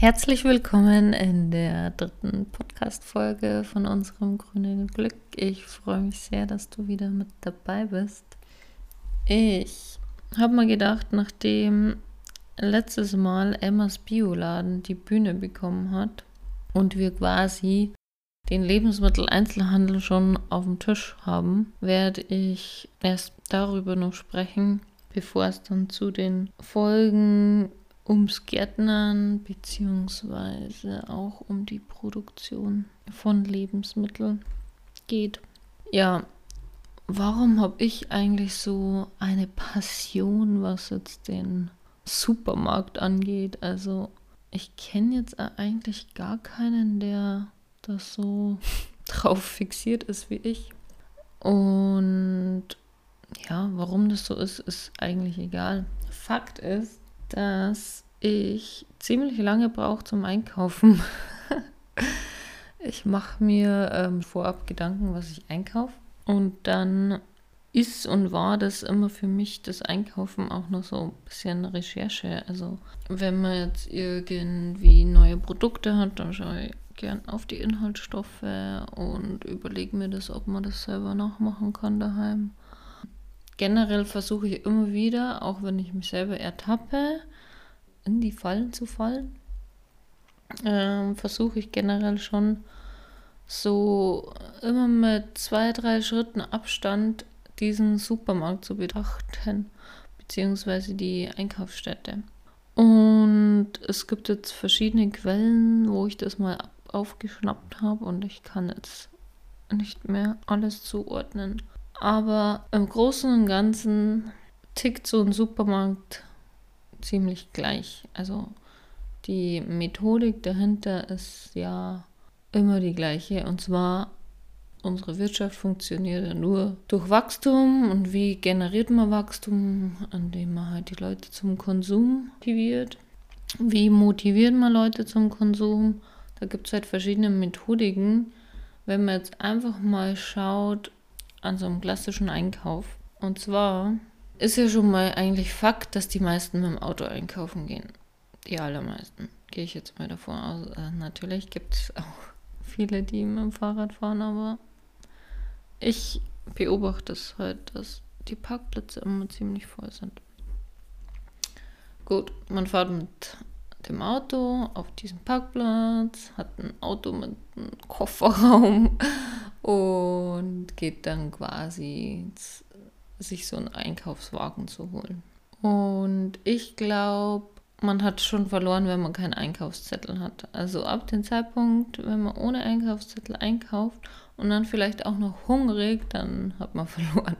Herzlich willkommen in der dritten Podcast-Folge von unserem grünen Glück. Ich freue mich sehr, dass du wieder mit dabei bist. Ich habe mal gedacht, nachdem letztes Mal Emmas Bioladen die Bühne bekommen hat und wir quasi den Lebensmitteleinzelhandel schon auf dem Tisch haben, werde ich erst darüber noch sprechen, bevor es dann zu den Folgen ums Gärtnern beziehungsweise auch um die Produktion von Lebensmitteln geht. Ja, warum habe ich eigentlich so eine Passion, was jetzt den Supermarkt angeht? Also ich kenne jetzt eigentlich gar keinen, der das so drauf fixiert ist wie ich. Und ja, warum das so ist, ist eigentlich egal. Fakt ist, dass ich ziemlich lange brauche zum Einkaufen. ich mache mir ähm, vorab Gedanken, was ich einkaufe. Und dann ist und war das immer für mich das Einkaufen auch noch so ein bisschen Recherche. Also wenn man jetzt irgendwie neue Produkte hat, dann schaue ich gern auf die Inhaltsstoffe und überlege mir das, ob man das selber nachmachen kann daheim generell versuche ich immer wieder, auch wenn ich mich selber ertappe, in die Fallen zu fallen, ähm, versuche ich generell schon so immer mit zwei, drei Schritten Abstand diesen Supermarkt zu betrachten, beziehungsweise die Einkaufsstätte. Und es gibt jetzt verschiedene Quellen, wo ich das mal aufgeschnappt habe und ich kann jetzt nicht mehr alles zuordnen. Aber im Großen und Ganzen tickt so ein Supermarkt ziemlich gleich. Also die Methodik dahinter ist ja immer die gleiche. Und zwar, unsere Wirtschaft funktioniert ja nur durch Wachstum. Und wie generiert man Wachstum? Indem man halt die Leute zum Konsum motiviert. Wie motiviert man Leute zum Konsum? Da gibt es halt verschiedene Methodiken. Wenn man jetzt einfach mal schaut, an so einem klassischen Einkauf. Und zwar ist ja schon mal eigentlich Fakt, dass die meisten mit dem Auto einkaufen gehen. Die allermeisten. Gehe ich jetzt mal davon aus. Äh, natürlich gibt es auch viele, die mit dem Fahrrad fahren, aber ich beobachte es halt, dass die Parkplätze immer ziemlich voll sind. Gut, man fährt mit dem Auto auf diesen Parkplatz, hat ein Auto mit einem Kofferraum und geht dann quasi sich so einen Einkaufswagen zu holen. Und ich glaube, man hat schon verloren, wenn man keinen Einkaufszettel hat. Also ab dem Zeitpunkt, wenn man ohne Einkaufszettel einkauft und dann vielleicht auch noch hungrig, dann hat man verloren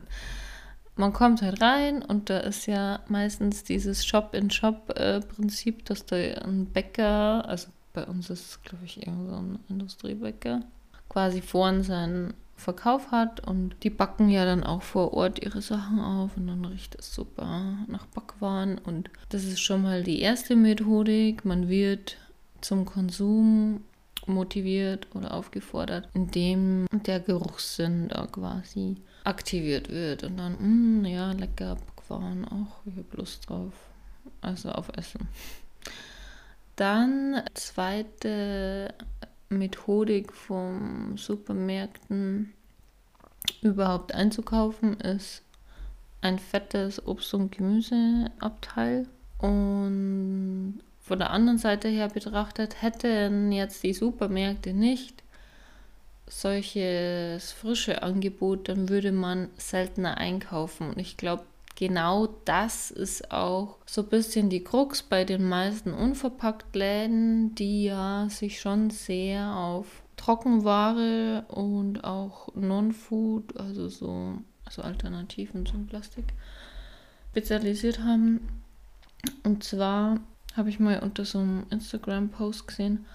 man kommt halt rein und da ist ja meistens dieses Shop-in-Shop-Prinzip, dass da ein Bäcker, also bei uns ist es, glaube ich, irgend so ein Industriebäcker, quasi vorn seinen Verkauf hat und die backen ja dann auch vor Ort ihre Sachen auf und dann riecht es super nach Backwaren und das ist schon mal die erste Methodik. Man wird zum Konsum motiviert oder aufgefordert, indem der Geruchssinn da quasi aktiviert wird und dann, mh, mm, ja, lecker Backwaren auch, ich habe Lust drauf. Also auf Essen. Dann zweite Methodik vom Supermärkten überhaupt einzukaufen ist ein fettes Obst- und Gemüseabteil. Und von der anderen Seite her betrachtet, hätten jetzt die Supermärkte nicht solches frische Angebot, dann würde man seltener einkaufen. Und ich glaube, genau das ist auch so ein bisschen die Krux bei den meisten Unverpacktläden, die ja sich schon sehr auf Trockenware und auch Non-Food, also so also Alternativen zum Plastik, spezialisiert haben. Und zwar habe ich mal unter so einem Instagram-Post gesehen,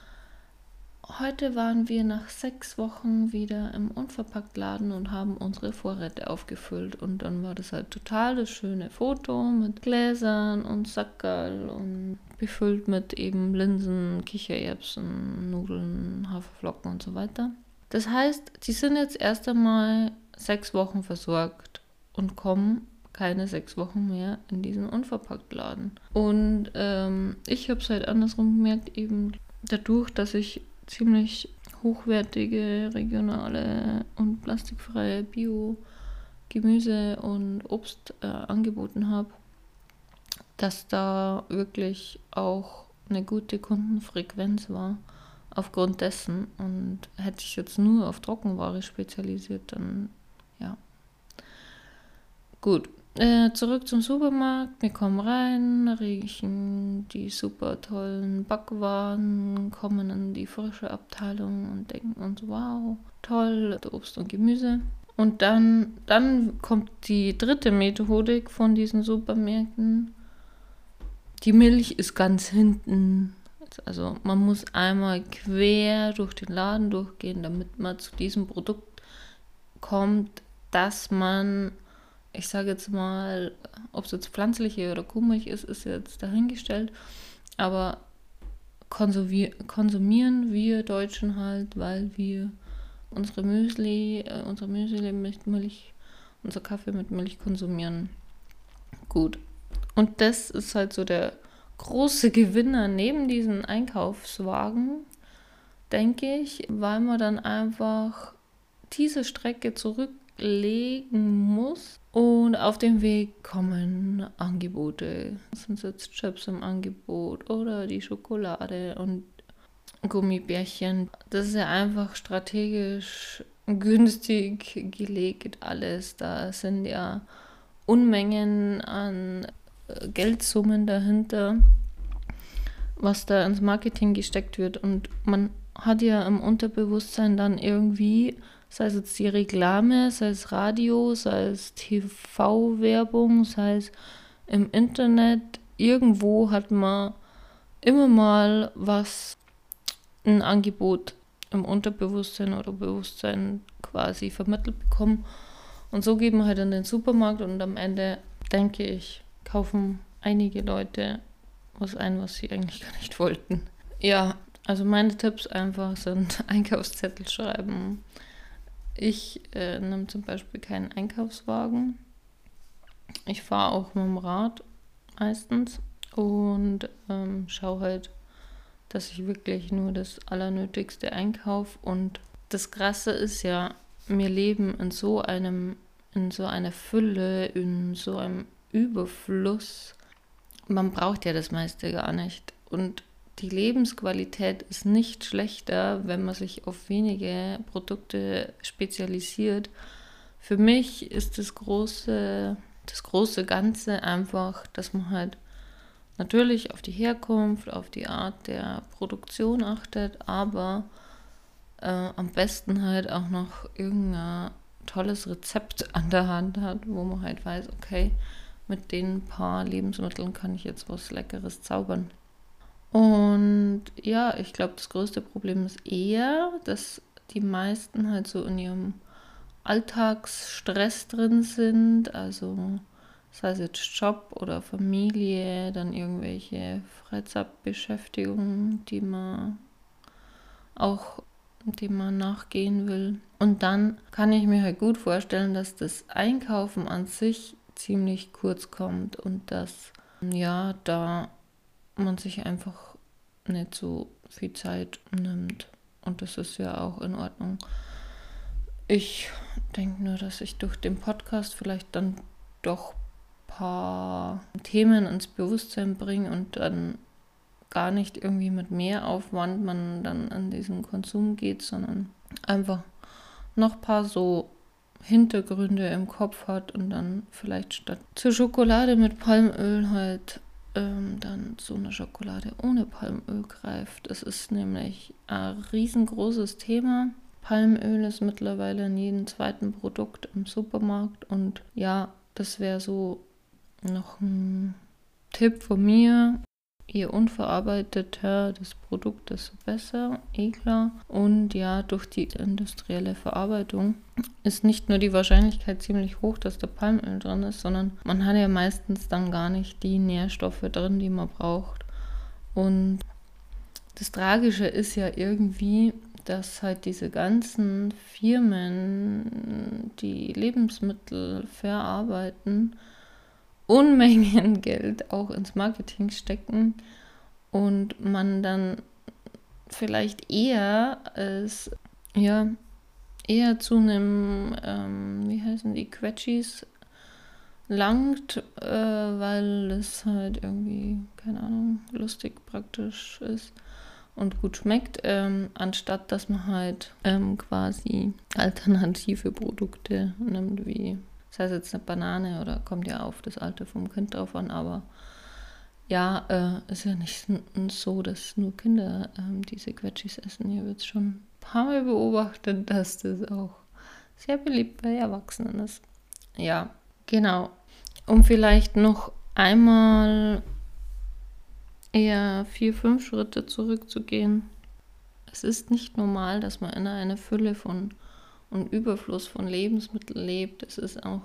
Heute waren wir nach sechs Wochen wieder im Unverpacktladen und haben unsere Vorräte aufgefüllt. Und dann war das halt total das schöne Foto mit Gläsern und Sackerl und befüllt mit eben Linsen, Kichererbsen, Nudeln, Haferflocken und so weiter. Das heißt, die sind jetzt erst einmal sechs Wochen versorgt und kommen keine sechs Wochen mehr in diesen Unverpacktladen. Und ähm, ich habe es halt andersrum gemerkt, eben dadurch, dass ich ziemlich hochwertige, regionale und plastikfreie Bio- Gemüse und Obst äh, angeboten habe, dass da wirklich auch eine gute Kundenfrequenz war aufgrund dessen. Und hätte ich jetzt nur auf Trockenware spezialisiert, dann ja. Gut, äh, zurück zum Supermarkt. Wir kommen rein, riechen die super tollen Backwaren, kommen in die frische Abteilung und denken uns, wow, toll, Obst und Gemüse. Und dann, dann kommt die dritte Methodik von diesen Supermärkten. Die Milch ist ganz hinten. Also man muss einmal quer durch den Laden durchgehen, damit man zu diesem Produkt kommt, dass man, ich sage jetzt mal, ob es jetzt pflanzliche oder Kuhmilch ist, ist jetzt dahingestellt. Aber konsumieren wir Deutschen halt, weil wir unsere Müsli, äh, unsere Müsli mit Milch, unser Kaffee mit Milch konsumieren. Gut. Und das ist halt so der große Gewinner neben diesen Einkaufswagen, denke ich, weil man dann einfach diese Strecke zurücklegen muss und auf dem Weg kommen Angebote. Sind jetzt Chips im Angebot oder die Schokolade und Gummibärchen. Das ist ja einfach strategisch günstig gelegt alles. Da sind ja Unmengen an äh, Geldsummen dahinter, was da ins Marketing gesteckt wird. Und man hat ja im Unterbewusstsein dann irgendwie, sei es jetzt die Reklame, sei es Radio, sei es TV-Werbung, sei es im Internet, irgendwo hat man immer mal was ein Angebot im Unterbewusstsein oder Bewusstsein quasi vermittelt bekommen. Und so geben wir halt in den Supermarkt und am Ende, denke ich, kaufen einige Leute was ein, was sie eigentlich gar nicht wollten. Ja, also meine Tipps einfach sind Einkaufszettel schreiben. Ich äh, nehme zum Beispiel keinen Einkaufswagen. Ich fahre auch mit dem Rad meistens und ähm, schaue halt, dass ich wirklich nur das Allernötigste einkaufe. Und das Krasse ist ja, wir leben in so einem, in so einer Fülle, in so einem Überfluss. Man braucht ja das meiste gar nicht. Und die Lebensqualität ist nicht schlechter, wenn man sich auf wenige Produkte spezialisiert. Für mich ist das große, das große Ganze einfach, dass man halt natürlich auf die Herkunft, auf die Art der Produktion achtet, aber äh, am besten halt auch noch irgendein tolles Rezept an der Hand hat, wo man halt weiß, okay, mit den paar Lebensmitteln kann ich jetzt was Leckeres zaubern. Und ja, ich glaube, das größte Problem ist eher, dass die meisten halt so in ihrem Alltagsstress drin sind, also sei es jetzt Job oder Familie, dann irgendwelche Freizeitbeschäftigungen, die man auch, dem man nachgehen will. Und dann kann ich mir halt gut vorstellen, dass das Einkaufen an sich ziemlich kurz kommt und dass ja, da man sich einfach nicht so viel Zeit nimmt. Und das ist ja auch in Ordnung. Ich denke nur, dass ich durch den Podcast vielleicht dann doch paar Themen ins Bewusstsein bringen und dann gar nicht irgendwie mit mehr Aufwand man dann an diesen Konsum geht, sondern einfach noch ein paar so Hintergründe im Kopf hat und dann vielleicht statt zur Schokolade mit Palmöl halt ähm, dann zu einer Schokolade ohne Palmöl greift. Es ist nämlich ein riesengroßes Thema. Palmöl ist mittlerweile in jedem zweiten Produkt im Supermarkt und ja, das wäre so noch ein Tipp von mir. Je unverarbeiteter das Produkt, desto besser, eh klar. Und ja, durch die industrielle Verarbeitung ist nicht nur die Wahrscheinlichkeit ziemlich hoch, dass da Palmöl drin ist, sondern man hat ja meistens dann gar nicht die Nährstoffe drin, die man braucht. Und das Tragische ist ja irgendwie, dass halt diese ganzen Firmen, die Lebensmittel verarbeiten, Unmengen Geld auch ins Marketing stecken und man dann vielleicht eher als, ja, eher zu einem, ähm, wie heißen die, Quetschis langt, äh, weil es halt irgendwie, keine Ahnung, lustig praktisch ist und gut schmeckt, ähm, anstatt dass man halt ähm, quasi alternative Produkte nimmt, wie, das heißt jetzt eine Banane oder kommt ja auf das Alter vom Kind drauf an, aber ja, äh, ist ja nicht so, dass nur Kinder ähm, diese Quetschis essen. Hier wird es schon ein paar Mal beobachtet, dass das auch sehr beliebt bei Erwachsenen ist. Ja, genau. Um vielleicht noch einmal eher vier, fünf Schritte zurückzugehen. Es ist nicht normal, dass man in einer Fülle von und Überfluss von Lebensmitteln lebt. Es ist auch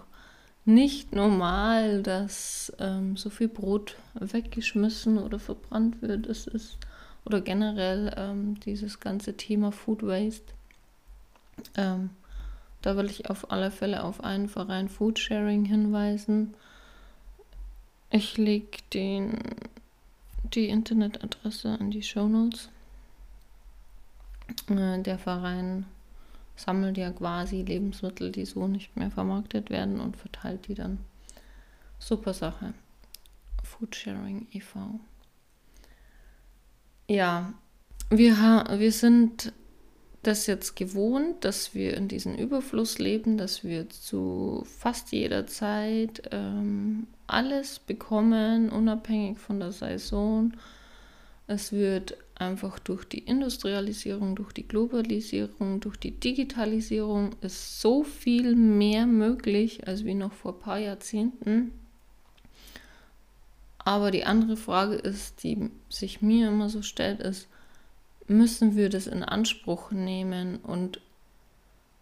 nicht normal, dass ähm, so viel Brot weggeschmissen oder verbrannt wird. Es ist oder generell ähm, dieses ganze Thema Food Waste. Ähm, da will ich auf alle Fälle auf einen Verein Food Sharing hinweisen. Ich lege den die Internetadresse in die Show Notes. Äh, der Verein sammelt ja quasi Lebensmittel, die so nicht mehr vermarktet werden und verteilt die dann. Super Sache. Foodsharing e.V. Ja, wir, wir sind das jetzt gewohnt, dass wir in diesem Überfluss leben, dass wir zu fast jeder Zeit ähm, alles bekommen, unabhängig von der Saison. Es wird einfach durch die Industrialisierung, durch die Globalisierung, durch die Digitalisierung ist so viel mehr möglich als wie noch vor ein paar Jahrzehnten. Aber die andere Frage ist, die sich mir immer so stellt, ist, müssen wir das in Anspruch nehmen? Und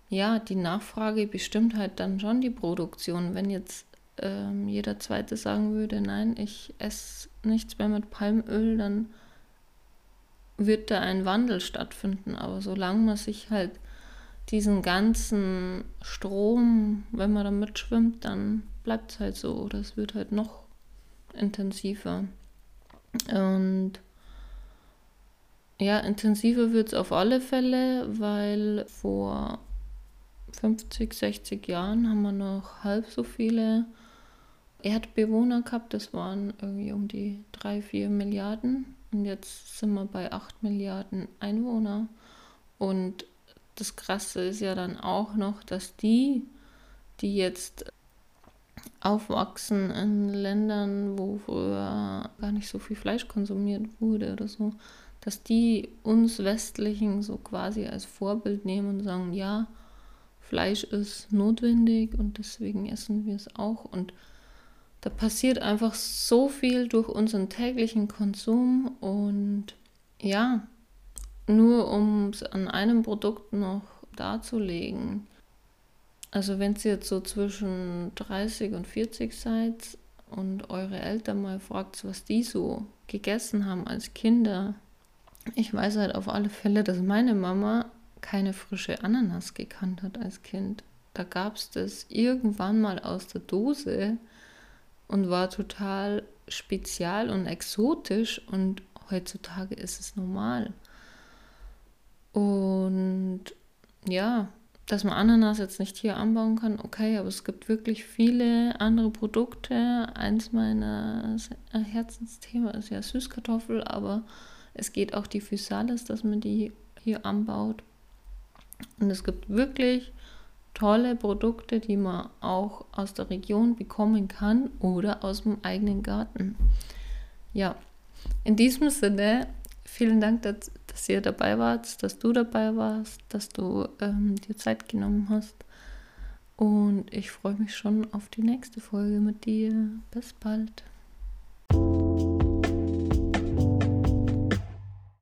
ja, die Nachfrage bestimmt halt dann schon die Produktion. Wenn jetzt ähm, jeder Zweite sagen würde, nein, ich esse nichts mehr mit Palmöl, dann wird da ein Wandel stattfinden. Aber solange man sich halt diesen ganzen Strom, wenn man da mitschwimmt, dann bleibt es halt so oder es wird halt noch intensiver. Und ja, intensiver wird es auf alle Fälle, weil vor 50, 60 Jahren haben wir noch halb so viele Erdbewohner gehabt. Das waren irgendwie um die 3, 4 Milliarden. Und jetzt sind wir bei 8 Milliarden Einwohner. Und das Krasse ist ja dann auch noch, dass die, die jetzt aufwachsen in Ländern, wo früher gar nicht so viel Fleisch konsumiert wurde oder so, dass die uns Westlichen so quasi als Vorbild nehmen und sagen, ja, Fleisch ist notwendig und deswegen essen wir es auch. Und da passiert einfach so viel durch unseren täglichen Konsum und ja, nur um es an einem Produkt noch darzulegen. Also wenn ihr jetzt so zwischen 30 und 40 seid und eure Eltern mal fragt, was die so gegessen haben als Kinder. Ich weiß halt auf alle Fälle, dass meine Mama keine frische Ananas gekannt hat als Kind. Da gab es das irgendwann mal aus der Dose und war total spezial und exotisch und heutzutage ist es normal. Und ja, dass man Ananas jetzt nicht hier anbauen kann, okay, aber es gibt wirklich viele andere Produkte. Eins meiner Herzensthemen ist ja Süßkartoffel, aber es geht auch die Physalis, dass man die hier anbaut. Und es gibt wirklich tolle Produkte, die man auch aus der Region bekommen kann oder aus dem eigenen Garten. Ja, in diesem Sinne, vielen Dank, dass, dass ihr dabei wart, dass du dabei warst, dass du ähm, dir Zeit genommen hast. Und ich freue mich schon auf die nächste Folge mit dir. Bis bald.